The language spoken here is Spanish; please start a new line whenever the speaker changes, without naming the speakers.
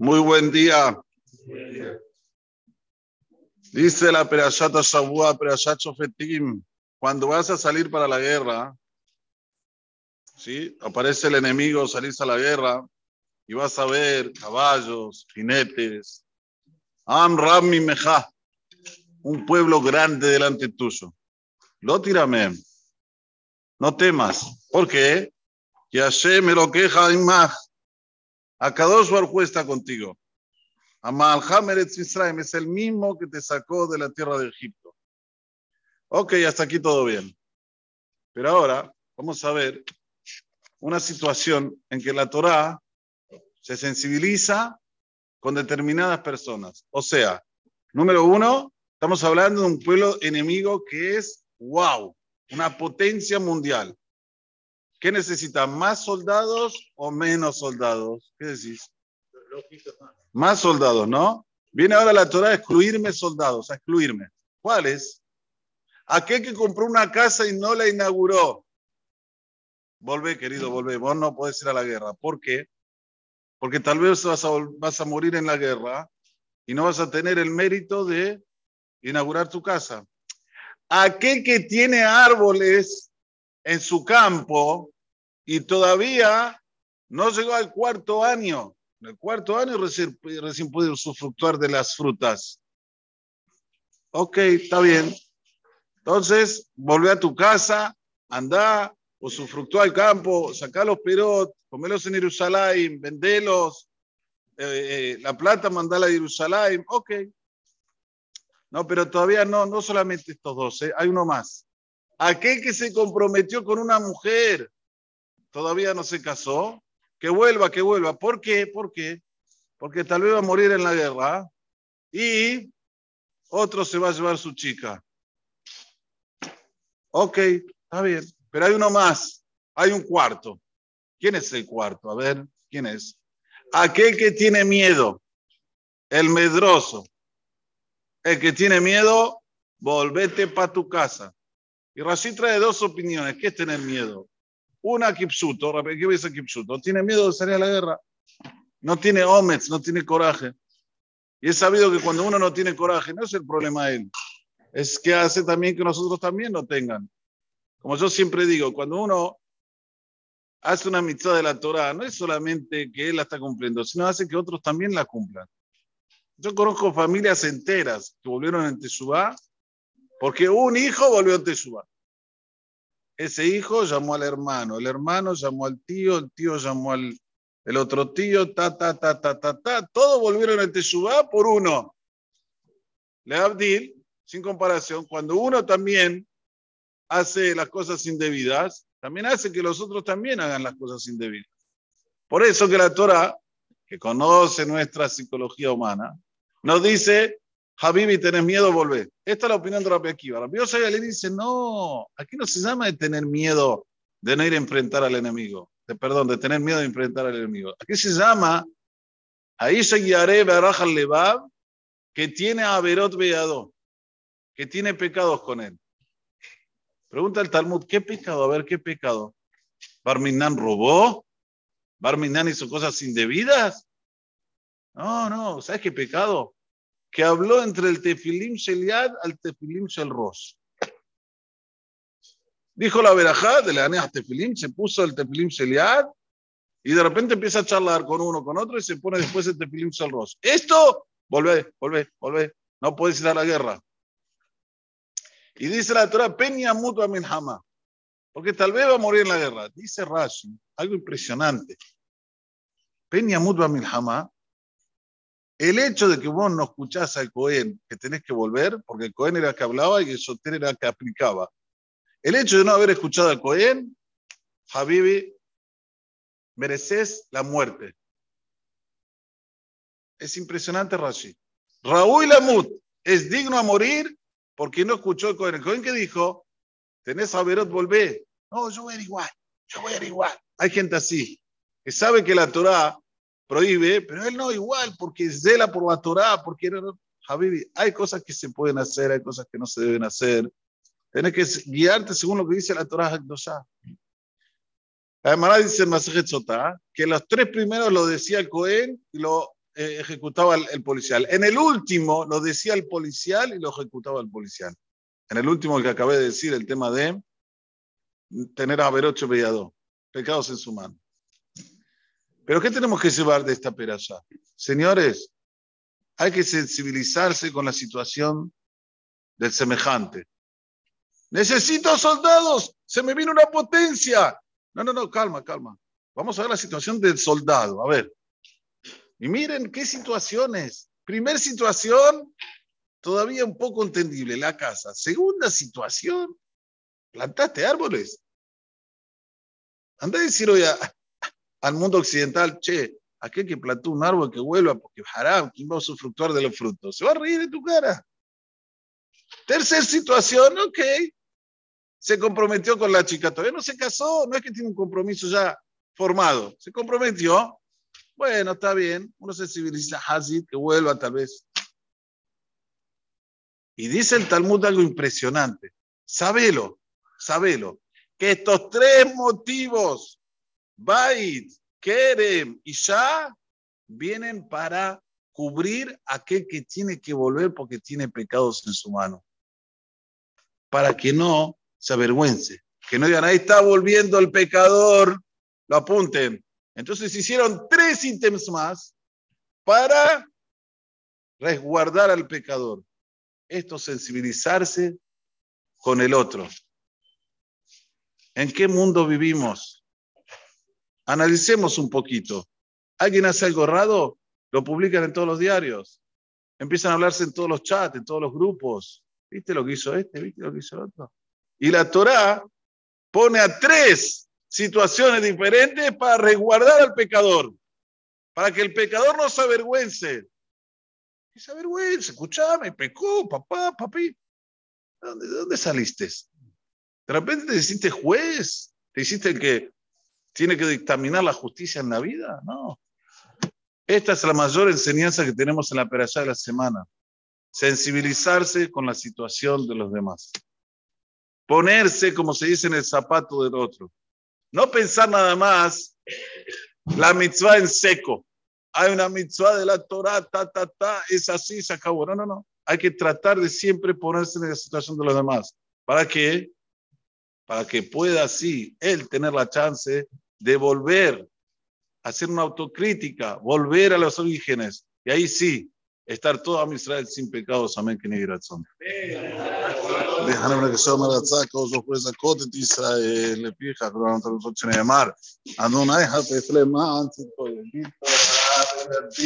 Muy buen día. Dice la Perashat Shavua, Perashat Shofetim, cuando vas a salir para la guerra, ¿sí? aparece el enemigo, salís a la guerra y vas a ver caballos, jinetes, Meja, un pueblo grande delante tuyo. Lo tirame, no temas. ¿Por qué? Que me lo queja más. Akadosh Baruj está contigo. Amalham Eretz Israel es el mismo que te sacó de la tierra de Egipto. Ok, hasta aquí todo bien. Pero ahora vamos a ver una situación en que la Torá se sensibiliza con determinadas personas. O sea, número uno, estamos hablando de un pueblo enemigo que es, wow, una potencia mundial. ¿Qué necesita? ¿Más soldados o menos soldados? ¿Qué decís? Más soldados, ¿no? Viene ahora la Torah a excluirme soldados, a excluirme. ¿Cuáles? Aquel que compró una casa y no la inauguró. Volvé, querido, volvé. Vos no podés ir a la guerra. ¿Por qué? Porque tal vez vas a, vas a morir en la guerra y no vas a tener el mérito de inaugurar tu casa. Aquel que tiene árboles en su campo y todavía no llegó al cuarto año. En el cuarto año recién, puede usufructuar de las frutas. Ok, está bien. Entonces, volvé a tu casa, anda, usufructúa al campo, saca los perot, comelos en Jerusalén, vendelos, eh, eh, la plata mandala a Jerusalén, ok. No, pero todavía no, no solamente estos dos, ¿eh? hay uno más. Aquel que se comprometió con una mujer, todavía no se casó, que vuelva, que vuelva. ¿Por qué? ¿Por qué? Porque tal vez va a morir en la guerra y otro se va a llevar su chica. Ok, está bien. Pero hay uno más. Hay un cuarto. ¿Quién es el cuarto? A ver, ¿quién es? Aquel que tiene miedo. El medroso. El que tiene miedo, volvete para tu casa. Y Rashi trae dos opiniones. ¿Qué es tener miedo? Una, Kipsuto. ¿Qué a Kipsuto? Tiene miedo de salir a la guerra. No tiene omets, no tiene coraje. Y es sabido que cuando uno no tiene coraje, no es el problema él. Es que hace también que nosotros también lo tengan. Como yo siempre digo, cuando uno hace una mitzvah de la Torah, no es solamente que él la está cumpliendo, sino hace que otros también la cumplan. Yo conozco familias enteras que volvieron en Teshuvah porque un hijo volvió a Teshuvah. Ese hijo llamó al hermano, el hermano llamó al tío, el tío llamó al el otro tío, ta, ta, ta, ta, ta, ta. Todos volvieron a Teshuvah por uno. Le Abdil, sin comparación, cuando uno también hace las cosas indebidas, también hace que los otros también hagan las cosas indebidas. Por eso que la Torah, que conoce nuestra psicología humana, nos dice Habibi, ¿tenés miedo? Volvé. Esta es la opinión de Rabbi Akiva. Rabbi le dice, no, aquí no se llama de tener miedo de no ir a enfrentar al enemigo. Perdón, de tener miedo de enfrentar al enemigo. Aquí se llama Aisha Yare al Lebab, que tiene Averot Beado, que tiene pecados con él. Pregunta el Talmud, ¿qué pecado? A ver, ¿qué pecado? ¿Barminan robó? ¿Barminan hizo cosas indebidas? No, no, ¿sabes qué pecado? Que habló entre el tefilim sheliad al tefilim shel ros. Dijo la verajá de la anea tefilim, se puso el tefilim sheliad y de repente empieza a charlar con uno, con otro y se pone después el tefilim shel ros. Esto, volvé, volvé, volvé, no puedes ir a la guerra. Y dice la Torah, peña mutua minhama, porque tal vez va a morir en la guerra. Dice Rashi, algo impresionante. Peña mutua minhama el hecho de que vos no escuchás al Cohen que tenés que volver, porque el Cohen era el que hablaba y el Soter era el que aplicaba. El hecho de no haber escuchado al Cohen, Habibi, mereces la muerte. Es impresionante, Rashi. Raúl Lamut es digno a morir porque no escuchó al Cohen. El Cohen que dijo, tenés a Verot, volver. No, yo voy a ir igual, yo voy a ir igual. Hay gente así, que sabe que la Torah prohíbe, pero él no igual, porque zela por la Torah, porque hay cosas que se pueden hacer, hay cosas que no se deben hacer. Tienes que guiarte según lo que dice la Torah Hakdosha. Además dice en Masajet que los tres primeros lo decía el Cohen y lo eh, ejecutaba el, policial. En el último lo decía el policial y lo ejecutaba el policial. En el último que acabé de decir, el tema de tener a Verocho Bellado, pecados en su mano. Pero ¿qué tenemos que llevar de esta peralla? Señores, hay que sensibilizarse con la situación del semejante. Necesito soldados, se me viene una potencia. No, no, no, calma, calma. Vamos a ver la situación del soldado. A ver. Y miren qué situaciones. Primer situación, todavía un poco entendible, la casa. Segunda situación, plantaste árboles. Anda a decir hoy al mundo occidental, che, aquel que plantó un árbol que vuelva porque haram, ¿quién va a usufructuar de los frutos? Se va a reír de tu cara. Tercer situación, ok. Se comprometió con la chica, todavía no se casó, no es que tiene un compromiso ya formado, se comprometió. Bueno, está bien, uno se civiliza Hazid, que vuelva tal vez. Y dice el Talmud algo impresionante. Sabelo, sabelo, que estos tres motivos, Bait, Kerem Ya, vienen para cubrir a aquel que tiene que volver porque tiene pecados en su mano. Para que no se avergüence. Que no digan, ahí está volviendo el pecador, lo apunten. Entonces hicieron tres ítems más para resguardar al pecador. Esto sensibilizarse con el otro. ¿En qué mundo vivimos? Analicemos un poquito. ¿Alguien hace algo raro? Lo publican en todos los diarios. Empiezan a hablarse en todos los chats, en todos los grupos. ¿Viste lo que hizo este? ¿Viste lo que hizo el otro? Y la Torá pone a tres situaciones diferentes para resguardar al pecador. Para que el pecador no se avergüence. Y se avergüence, escuchame, pecó, papá, papi. ¿De dónde, ¿De dónde saliste? De repente te hiciste juez, te hiciste el que tiene que dictaminar la justicia en la vida. No. Esta es la mayor enseñanza que tenemos en la peralla de la semana. Sensibilizarse con la situación de los demás. Ponerse, como se dice, en el zapato del otro. No pensar nada más la mitzvah en seco. Hay una mitzvah de la Torah, ta, ta, ta, es así, se acabó. No, no, no. Hay que tratar de siempre ponerse en la situación de los demás. ¿Para qué? Para que pueda así él tener la chance de volver hacer una autocrítica, volver a los orígenes. Y ahí sí, estar todo a Israel sin pecados. Amén. Que ni